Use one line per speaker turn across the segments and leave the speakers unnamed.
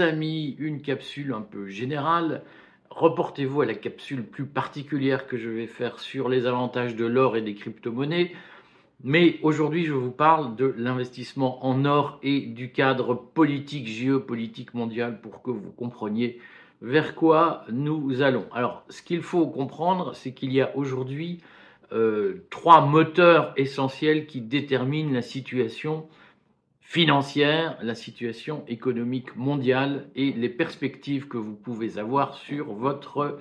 amis, une capsule un peu générale. Reportez-vous à la capsule plus particulière que je vais faire sur les avantages de l'or et des crypto-monnaies. Mais aujourd'hui, je vous parle de l'investissement en or et du cadre politique, géopolitique mondial pour que vous compreniez vers quoi nous allons. Alors, ce qu'il faut comprendre, c'est qu'il y a aujourd'hui euh, trois moteurs essentiels qui déterminent la situation financière, la situation économique mondiale et les perspectives que vous pouvez avoir sur votre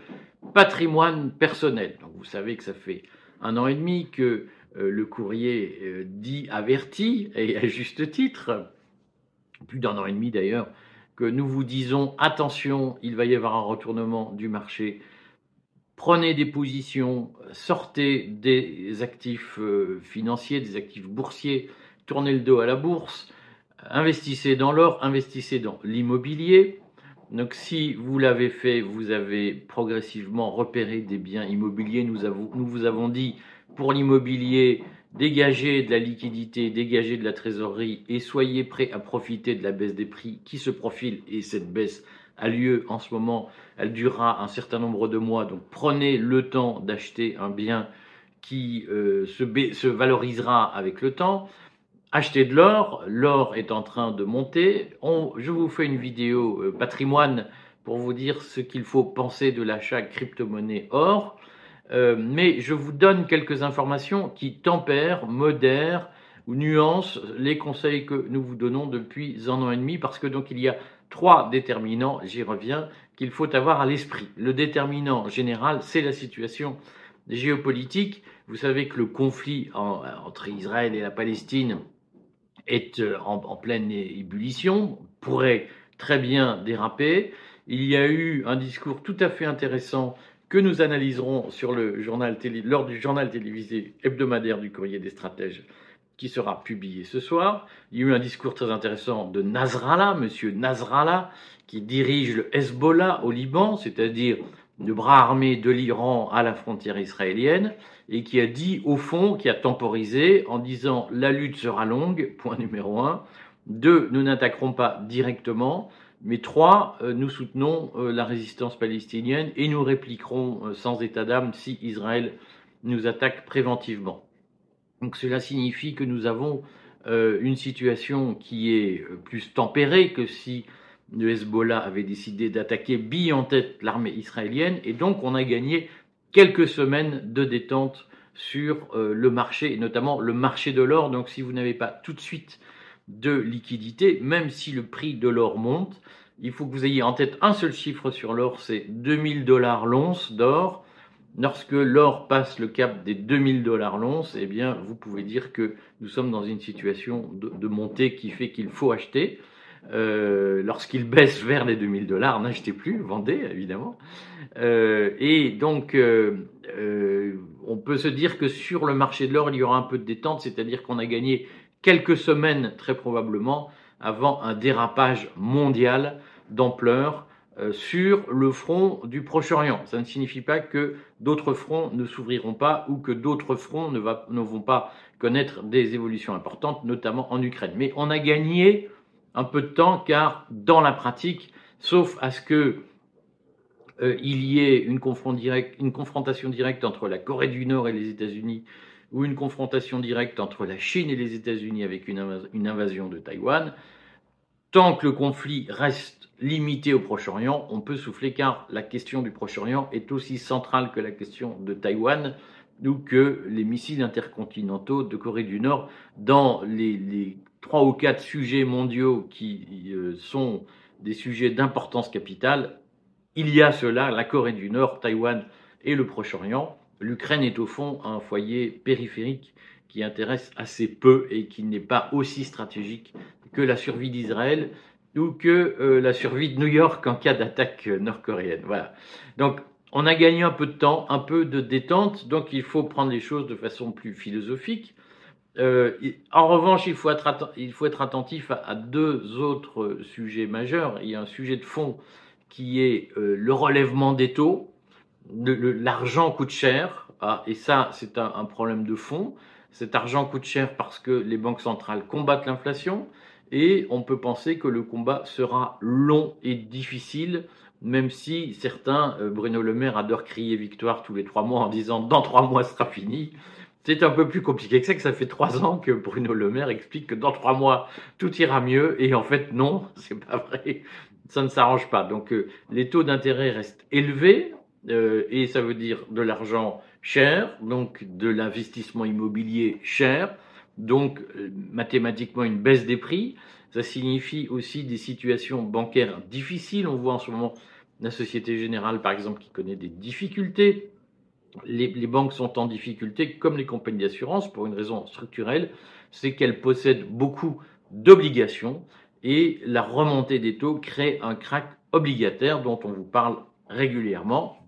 patrimoine personnel. Donc, vous savez que ça fait un an et demi que euh, le courrier euh, dit averti, et à juste titre, plus d'un an et demi d'ailleurs, que nous vous disons attention, il va y avoir un retournement du marché. Prenez des positions, sortez des actifs euh, financiers, des actifs boursiers, tournez le dos à la bourse, investissez dans l'or, investissez dans l'immobilier. Donc si vous l'avez fait, vous avez progressivement repéré des biens immobiliers. Nous, vous avons dit pour l'immobilier, dégagez de la liquidité, dégagez de la trésorerie et soyez prêts à profiter de la baisse des prix qui se profile et cette baisse a lieu en ce moment, elle durera un certain nombre de mois, donc prenez le temps d'acheter un bien qui euh, se, valorisera avec le temps. Achetez de l'or, l'or est en train de monter. je vous fais une vidéo euh, patrimoine pour vous dire ce qu'il faut penser de l'achat crypto-monnaie or. Euh, mais je vous donne quelques informations qui tempèrent, modèrent ou nuancent les conseils que nous vous donnons depuis un an et demi, parce que donc il y a trois déterminants, j'y reviens, qu'il faut avoir à l'esprit. Le déterminant général, c'est la situation géopolitique. Vous savez que le conflit entre Israël et la Palestine est euh, en, pleine ébullition, pourrait très bien déraper. Il y a eu un discours tout à fait intéressant que nous analyserons sur le journal télé, lors du journal télévisé hebdomadaire du courrier des stratèges qui sera publié ce soir. Il y a eu un discours très intéressant de Nasrallah, monsieur Nasrallah, qui dirige le Hezbollah au Liban, c'est-à-dire le bras armé de l'Iran à la frontière israélienne, et qui a dit, au fond, qui a temporisé en disant la lutte sera longue, point numéro un. Deux, nous n'attaquerons pas directement. Mais trois, euh, nous soutenons euh, la résistance palestinienne et nous répliquerons euh, sans état d'âme si Israël nous attaque préventivement. Donc cela signifie que nous avons une situation qui est plus tempérée que si le Hezbollah avait décidé d'attaquer bille en tête l'armée israélienne et donc on a gagné quelques semaines de détente sur le marché et notamment le marché de l'or. Donc si vous n'avez pas tout de suite de liquidité, même si le prix de l'or monte. Il faut que vous ayez en tête un seul chiffre sur l'or, c'est 2000 dollars l'once d'or. Lorsque l'or passe le cap des 2000 dollars l'once, eh bien, vous pouvez dire que nous sommes dans une situation de, montée qui fait qu'il faut acheter. Euh, lorsqu'il baisse vers les 2000 dollars, n'achetez plus, vendez évidemment. Euh, et donc, euh, on peut se dire que sur le marché de l'or, il y aura un peu de détente, c'est-à-dire qu'on a gagné quelques semaines très probablement avant un dérapage mondial d'ampleur sur le front du Proche-Orient. Ça ne signifie pas que d'autres fronts ne s'ouvriront pas ou que d'autres fronts ne, vont pas connaître des évolutions importantes, notamment en Ukraine. Mais on a gagné un peu de temps car dans la pratique, sauf à ce que euh, il y ait une, une confrontation directe entre la Corée du Nord et les États-Unis ou une confrontation directe entre la Chine et les États-Unis avec une, invasion de Taïwan, tant que le conflit reste limité au Proche-Orient, on peut souffler car la question du Proche-Orient est aussi centrale que la question de Taïwan ou que les missiles intercontinentaux de Corée du Nord dans les, trois ou quatre sujets mondiaux qui euh, sont des sujets d'importance capitale. Il y a cela, la Corée du Nord, Taïwan et le Proche-Orient l'Ukraine est au fond un foyer périphérique qui intéresse assez peu et qui n'est pas aussi stratégique que la survie d'Israël ou que euh, la survie de New York en cas d'attaque nord-coréenne. Voilà. Donc, on a gagné un peu de temps, un peu de détente, donc il faut prendre les choses de façon plus philosophique. Euh, en revanche, il faut être, attentif à, deux autres sujets majeurs. Il y a un sujet de fond qui est euh, le relèvement des taux l'argent coûte cher, ah, et ça, c'est un, problème de fond. Cet argent coûte cher parce que les banques centrales combattent l'inflation et on peut penser que le combat sera long et difficile, même si certains, euh, Bruno Le Maire adore crier victoire tous les trois mois en disant dans trois mois ce sera fini. C'est un peu plus compliqué que ça, que ça fait trois ans que Bruno Le Maire explique que dans trois mois tout ira mieux, et en fait non, c'est pas vrai, ça ne s'arrange pas. Donc euh, les taux d'intérêt restent élevés, euh, et ça veut dire de l'argent cher, donc de l'investissement immobilier cher, donc euh, mathématiquement une baisse des prix. Ça signifie aussi des situations bancaires difficiles. On voit en ce moment la Société Générale, par exemple, qui connaît des difficultés. Les, banques sont en difficulté, comme les compagnies d'assurance, pour une raison structurelle, c'est qu'elles possèdent beaucoup d'obligations et la remontée des taux crée un crack obligataire dont on vous parle régulièrement.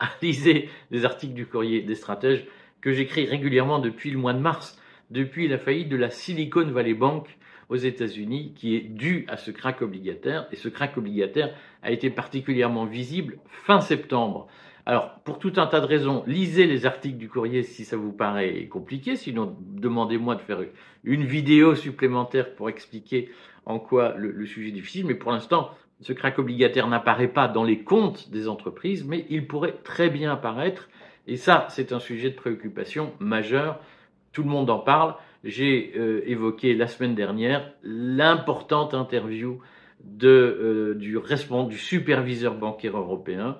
Lisez les articles du courrier des stratèges que j'écris régulièrement depuis le mois de mars depuis la faillite de la Silicon Valley Bank aux États-Unis, qui est due à ce crack obligataire. Et ce crack obligataire a été particulièrement visible fin septembre. Alors, pour tout un tas de raisons, lisez les articles du courrier si ça vous paraît compliqué. Sinon, demandez-moi de faire une vidéo supplémentaire pour expliquer en quoi le, sujet est difficile. Mais pour l'instant, ce crack obligataire n'apparaît pas dans les comptes des entreprises, mais il pourrait très bien apparaître. Et ça, c'est un sujet de préoccupation majeur tout le monde en parle. J'ai euh, évoqué la semaine dernière l'importante interview euh, du, superviseur bancaire européen,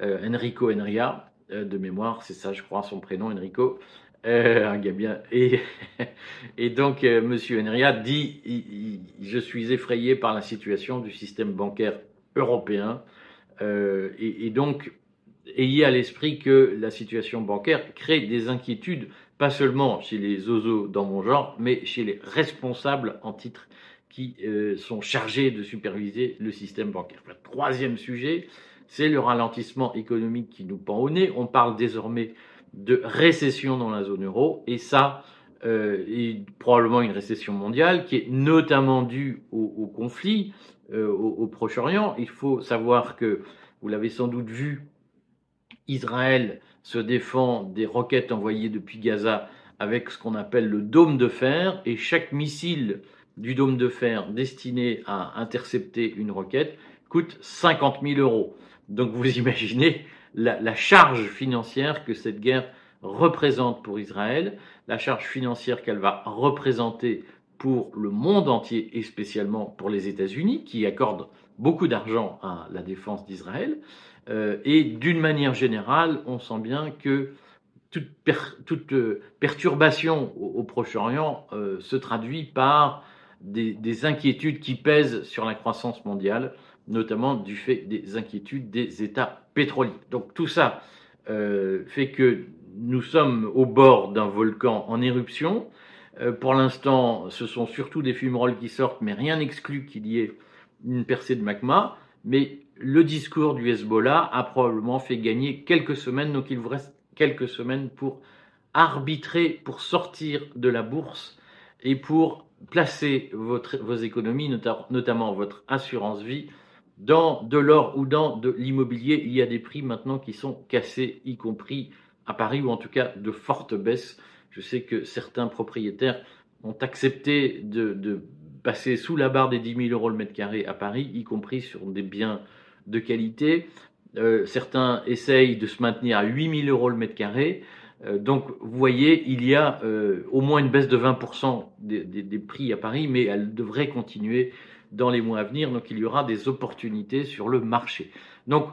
Enrico Enria, de mémoire, c'est ça, je crois, son prénom, Enrico. un gars. Et, donc, Monsieur Enria dit Je suis effrayé par la situation du système bancaire européen. Et, donc, ayez à l'esprit que la situation bancaire crée des inquiétudes pas seulement chez les oiseaux dans mon genre, mais chez les responsables en titre qui euh, sont chargés de superviser le système bancaire. Troisième sujet, c'est le ralentissement économique qui nous pend au nez. On parle désormais de récession dans la zone euro, et ça euh, est probablement une récession mondiale qui est notamment due au, conflit euh, au Proche-Orient. Il faut savoir que, vous l'avez sans doute vu, Israël se défend des roquettes envoyées depuis Gaza avec ce qu'on appelle le dôme de fer, et chaque missile du dôme de fer destiné à intercepter une roquette coûte 50 000 euros. Donc vous imaginez la, charge financière que cette guerre représente pour Israël, la charge financière qu'elle va représenter pour le monde entier et spécialement pour les États-Unis, qui accordent beaucoup d'argent à la défense d'Israël. Euh, et d'une manière générale, on sent bien que toute, euh, perturbation au, Proche-Orient euh, se traduit par des, inquiétudes qui pèsent sur la croissance mondiale, notamment du fait des inquiétudes des États pétroliers. Donc tout ça fait que nous sommes au bord d'un volcan en éruption. pour l'instant, ce sont surtout des fumerolles qui sortent, mais rien n'exclut qu'il y ait une percée de magma. Mais le discours du Hezbollah a probablement fait gagner quelques semaines, donc il vous reste quelques semaines pour arbitrer, pour sortir de la bourse et pour placer vos économies, notamment votre assurance vie, dans de l'or ou dans de l'immobilier. Il y a des prix maintenant qui sont cassés, y compris à Paris, ou en tout cas de fortes baisses. Je sais que certains propriétaires ont accepté de, passer sous la barre des 10 000 euros le mètre carré à Paris, y compris sur des biens de qualité. Euh, certains essayent de se maintenir à 8000 euros le mètre carré. Euh, donc, vous voyez, il y a euh, au moins une baisse de 20% des, des, prix à Paris, mais elle devrait continuer dans les mois à venir. Donc, il y aura des opportunités sur le marché. Donc,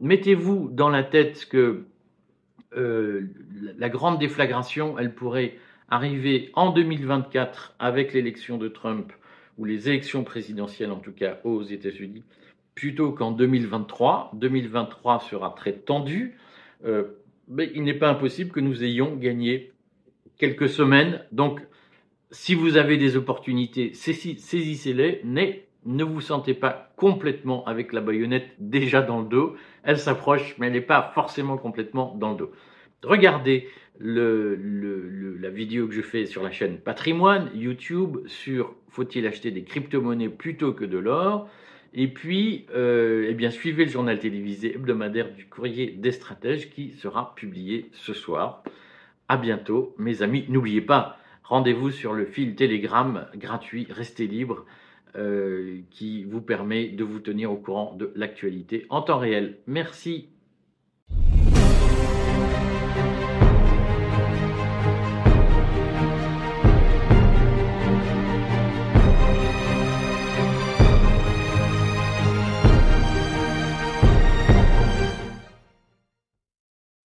mettez-vous dans la tête que la grande déflagration, elle pourrait arriver en 2024 avec l'élection de Trump ou les élections présidentielles en tout cas aux États-Unis plutôt qu'en 2023. 2023 sera très tendu, euh, mais il n'est pas impossible que nous ayons gagné quelques semaines. Donc, si vous avez des opportunités, saisissez-les, mais ne vous sentez pas complètement avec la baïonnette déjà dans le dos. Elle s'approche, mais elle n'est pas forcément complètement dans le dos. Regardez le, la vidéo que je fais sur la chaîne Patrimoine, YouTube, sur faut-il acheter des crypto-monnaies plutôt que de l'or et puis, euh, eh bien, suivez le journal télévisé hebdomadaire du courrier des stratèges qui sera publié ce soir. À bientôt, mes amis. N'oubliez pas, rendez-vous sur le fil Telegram gratuit, restez libre. qui vous permet de vous tenir au courant de l'actualité en temps réel. Merci